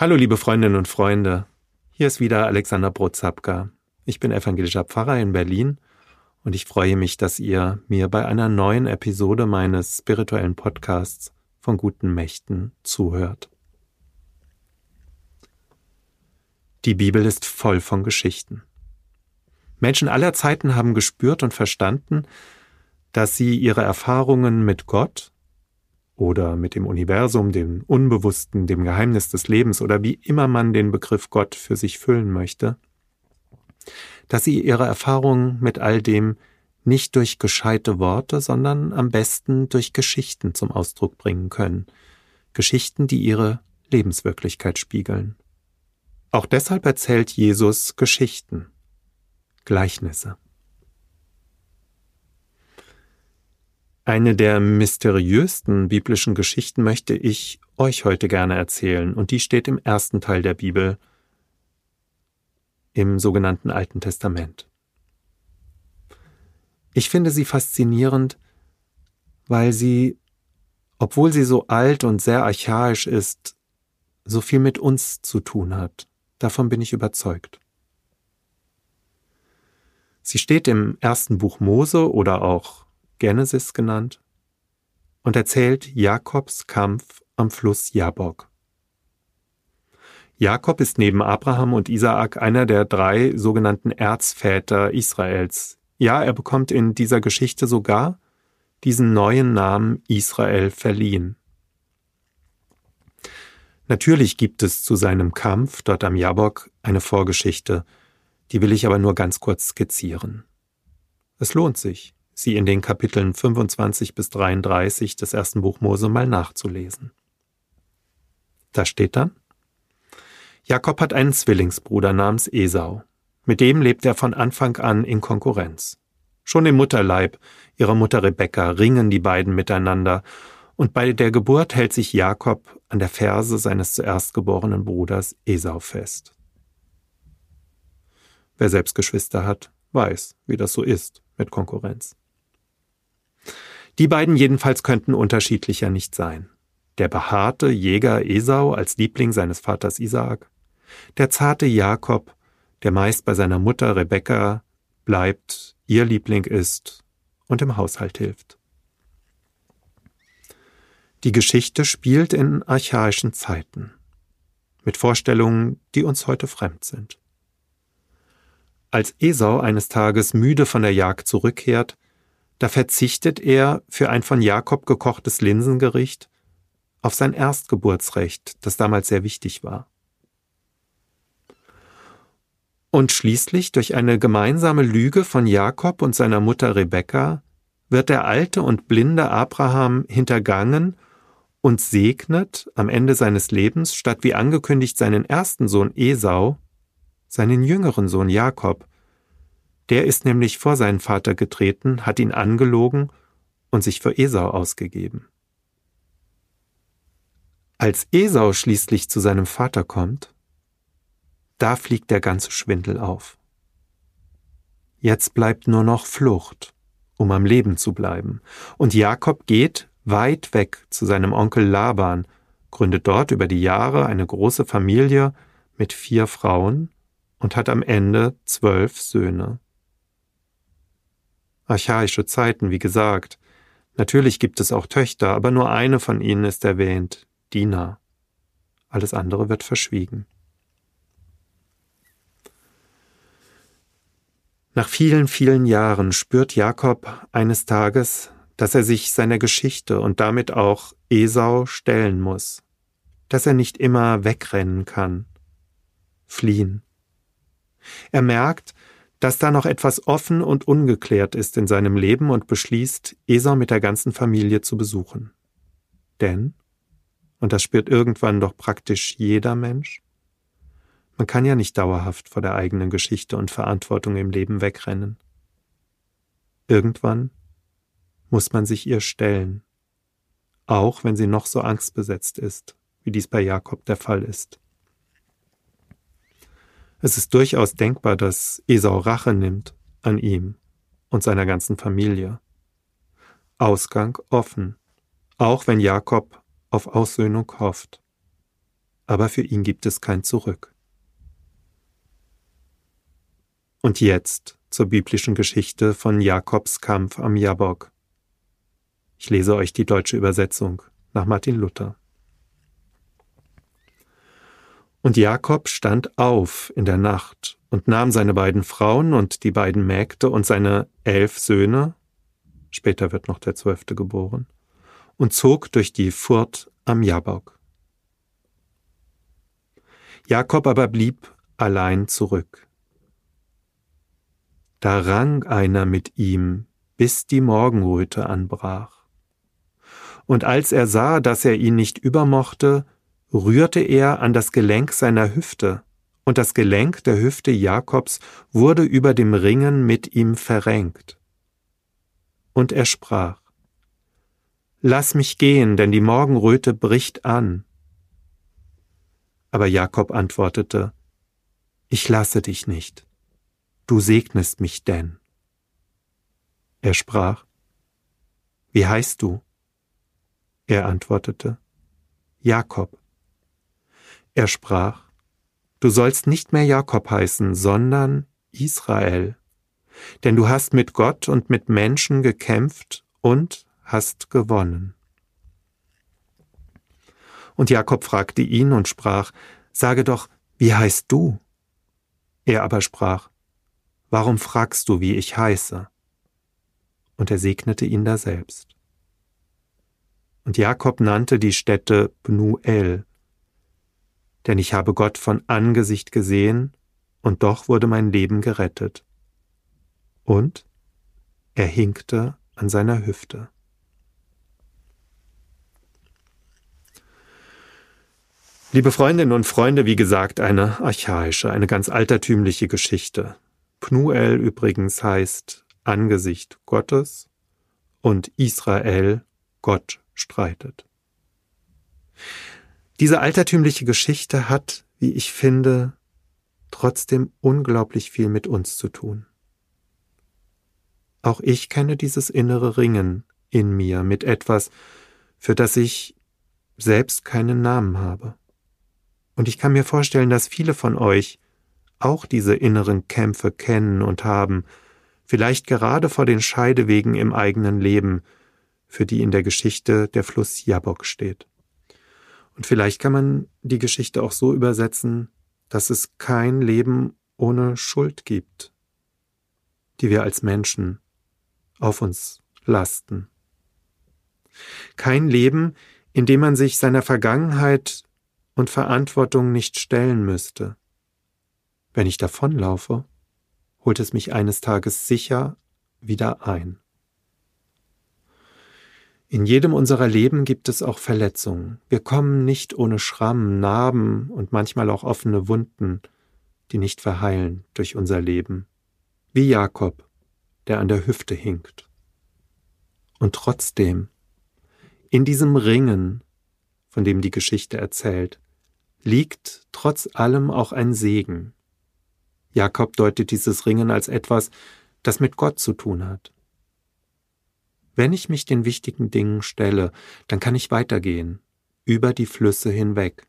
Hallo liebe Freundinnen und Freunde, hier ist wieder Alexander Brotzapka. Ich bin evangelischer Pfarrer in Berlin und ich freue mich, dass ihr mir bei einer neuen Episode meines spirituellen Podcasts von guten Mächten zuhört. Die Bibel ist voll von Geschichten. Menschen aller Zeiten haben gespürt und verstanden, dass sie ihre Erfahrungen mit Gott oder mit dem Universum, dem Unbewussten, dem Geheimnis des Lebens oder wie immer man den Begriff Gott für sich füllen möchte, dass sie ihre Erfahrungen mit all dem nicht durch gescheite Worte, sondern am besten durch Geschichten zum Ausdruck bringen können. Geschichten, die ihre Lebenswirklichkeit spiegeln. Auch deshalb erzählt Jesus Geschichten, Gleichnisse. Eine der mysteriösten biblischen Geschichten möchte ich euch heute gerne erzählen, und die steht im ersten Teil der Bibel, im sogenannten Alten Testament. Ich finde sie faszinierend, weil sie, obwohl sie so alt und sehr archaisch ist, so viel mit uns zu tun hat. Davon bin ich überzeugt. Sie steht im ersten Buch Mose oder auch Genesis genannt, und erzählt Jakobs Kampf am Fluss Jabok. Jakob ist neben Abraham und Isaak einer der drei sogenannten Erzväter Israels. Ja, er bekommt in dieser Geschichte sogar diesen neuen Namen Israel verliehen. Natürlich gibt es zu seinem Kampf dort am Jabok eine Vorgeschichte, die will ich aber nur ganz kurz skizzieren. Es lohnt sich sie in den Kapiteln 25 bis 33 des ersten Buch Mose mal nachzulesen. Da steht dann, Jakob hat einen Zwillingsbruder namens Esau. Mit dem lebt er von Anfang an in Konkurrenz. Schon im Mutterleib ihrer Mutter Rebekka ringen die beiden miteinander, und bei der Geburt hält sich Jakob an der Ferse seines zuerst geborenen Bruders Esau fest. Wer selbst Geschwister hat, weiß, wie das so ist mit Konkurrenz. Die beiden jedenfalls könnten unterschiedlicher nicht sein. Der behaarte Jäger Esau als Liebling seines Vaters Isaak, der zarte Jakob, der meist bei seiner Mutter Rebekka bleibt, ihr Liebling ist und im Haushalt hilft. Die Geschichte spielt in archaischen Zeiten, mit Vorstellungen, die uns heute fremd sind. Als Esau eines Tages müde von der Jagd zurückkehrt, da verzichtet er für ein von Jakob gekochtes Linsengericht auf sein Erstgeburtsrecht, das damals sehr wichtig war. Und schließlich durch eine gemeinsame Lüge von Jakob und seiner Mutter Rebekka wird der alte und blinde Abraham hintergangen und segnet am Ende seines Lebens statt wie angekündigt seinen ersten Sohn Esau seinen jüngeren Sohn Jakob, der ist nämlich vor seinen Vater getreten, hat ihn angelogen und sich für Esau ausgegeben. Als Esau schließlich zu seinem Vater kommt, da fliegt der ganze Schwindel auf. Jetzt bleibt nur noch Flucht, um am Leben zu bleiben, und Jakob geht weit weg zu seinem Onkel Laban, gründet dort über die Jahre eine große Familie mit vier Frauen und hat am Ende zwölf Söhne. Archaische Zeiten, wie gesagt. Natürlich gibt es auch Töchter, aber nur eine von ihnen ist erwähnt, Dina. Alles andere wird verschwiegen. Nach vielen, vielen Jahren spürt Jakob eines Tages, dass er sich seiner Geschichte und damit auch Esau stellen muss, dass er nicht immer wegrennen kann, fliehen. Er merkt, dass da noch etwas offen und ungeklärt ist in seinem Leben und beschließt, Esau mit der ganzen Familie zu besuchen. Denn, und das spürt irgendwann doch praktisch jeder Mensch, man kann ja nicht dauerhaft vor der eigenen Geschichte und Verantwortung im Leben wegrennen. Irgendwann muss man sich ihr stellen, auch wenn sie noch so angstbesetzt ist, wie dies bei Jakob der Fall ist. Es ist durchaus denkbar, dass Esau Rache nimmt an ihm und seiner ganzen Familie. Ausgang offen, auch wenn Jakob auf Aussöhnung hofft. aber für ihn gibt es kein Zurück. Und jetzt zur biblischen Geschichte von Jakobs Kampf am Jabok. Ich lese euch die deutsche Übersetzung nach Martin Luther. Und Jakob stand auf in der Nacht und nahm seine beiden Frauen und die beiden Mägde und seine elf Söhne, später wird noch der zwölfte geboren, und zog durch die Furt am Jabok. Jakob aber blieb allein zurück. Da rang einer mit ihm, bis die Morgenröte anbrach. Und als er sah, dass er ihn nicht übermochte, rührte er an das Gelenk seiner Hüfte, und das Gelenk der Hüfte Jakobs wurde über dem Ringen mit ihm verrenkt. Und er sprach, Lass mich gehen, denn die Morgenröte bricht an. Aber Jakob antwortete, Ich lasse dich nicht, du segnest mich denn. Er sprach, Wie heißt du? Er antwortete, Jakob. Er sprach, Du sollst nicht mehr Jakob heißen, sondern Israel, denn du hast mit Gott und mit Menschen gekämpft und hast gewonnen. Und Jakob fragte ihn und sprach, Sage doch, wie heißt du? Er aber sprach, Warum fragst du, wie ich heiße? Und er segnete ihn daselbst. Und Jakob nannte die Stätte Pnuel, denn ich habe Gott von Angesicht gesehen, und doch wurde mein Leben gerettet. Und er hinkte an seiner Hüfte. Liebe Freundinnen und Freunde, wie gesagt, eine archaische, eine ganz altertümliche Geschichte. Pnuel übrigens heißt Angesicht Gottes und Israel Gott streitet. Diese altertümliche Geschichte hat, wie ich finde, trotzdem unglaublich viel mit uns zu tun. Auch ich kenne dieses innere Ringen in mir mit etwas, für das ich selbst keinen Namen habe. Und ich kann mir vorstellen, dass viele von euch auch diese inneren Kämpfe kennen und haben, vielleicht gerade vor den Scheidewegen im eigenen Leben, für die in der Geschichte der Fluss Jabok steht. Und vielleicht kann man die Geschichte auch so übersetzen, dass es kein Leben ohne Schuld gibt, die wir als Menschen auf uns lasten. Kein Leben, in dem man sich seiner Vergangenheit und Verantwortung nicht stellen müsste. Wenn ich davonlaufe, holt es mich eines Tages sicher wieder ein. In jedem unserer Leben gibt es auch Verletzungen. Wir kommen nicht ohne Schrammen, Narben und manchmal auch offene Wunden, die nicht verheilen durch unser Leben. Wie Jakob, der an der Hüfte hinkt. Und trotzdem, in diesem Ringen, von dem die Geschichte erzählt, liegt trotz allem auch ein Segen. Jakob deutet dieses Ringen als etwas, das mit Gott zu tun hat. Wenn ich mich den wichtigen Dingen stelle, dann kann ich weitergehen, über die Flüsse hinweg,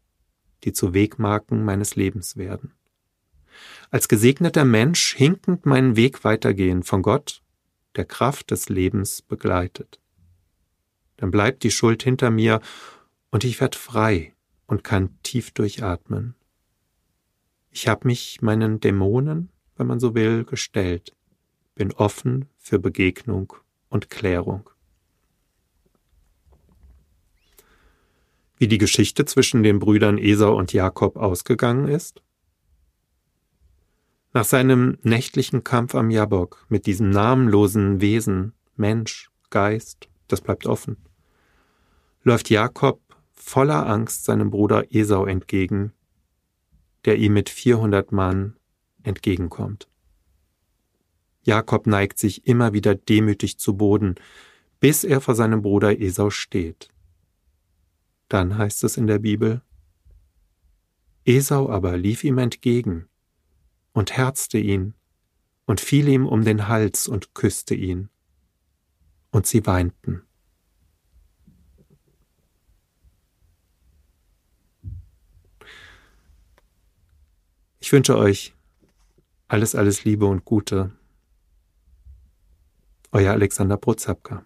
die zu Wegmarken meines Lebens werden. Als gesegneter Mensch hinkend meinen Weg weitergehen, von Gott, der Kraft des Lebens begleitet. Dann bleibt die Schuld hinter mir und ich werde frei und kann tief durchatmen. Ich habe mich meinen Dämonen, wenn man so will, gestellt, bin offen für Begegnung und Klärung. Wie die Geschichte zwischen den Brüdern Esau und Jakob ausgegangen ist? Nach seinem nächtlichen Kampf am Jabok mit diesem namenlosen Wesen, Mensch, Geist, das bleibt offen, läuft Jakob voller Angst seinem Bruder Esau entgegen, der ihm mit 400 Mann entgegenkommt. Jakob neigt sich immer wieder demütig zu Boden, bis er vor seinem Bruder Esau steht. Dann heißt es in der Bibel, Esau aber lief ihm entgegen und herzte ihn und fiel ihm um den Hals und küsste ihn. Und sie weinten. Ich wünsche euch alles, alles Liebe und Gute. Euer Alexander Prozapka.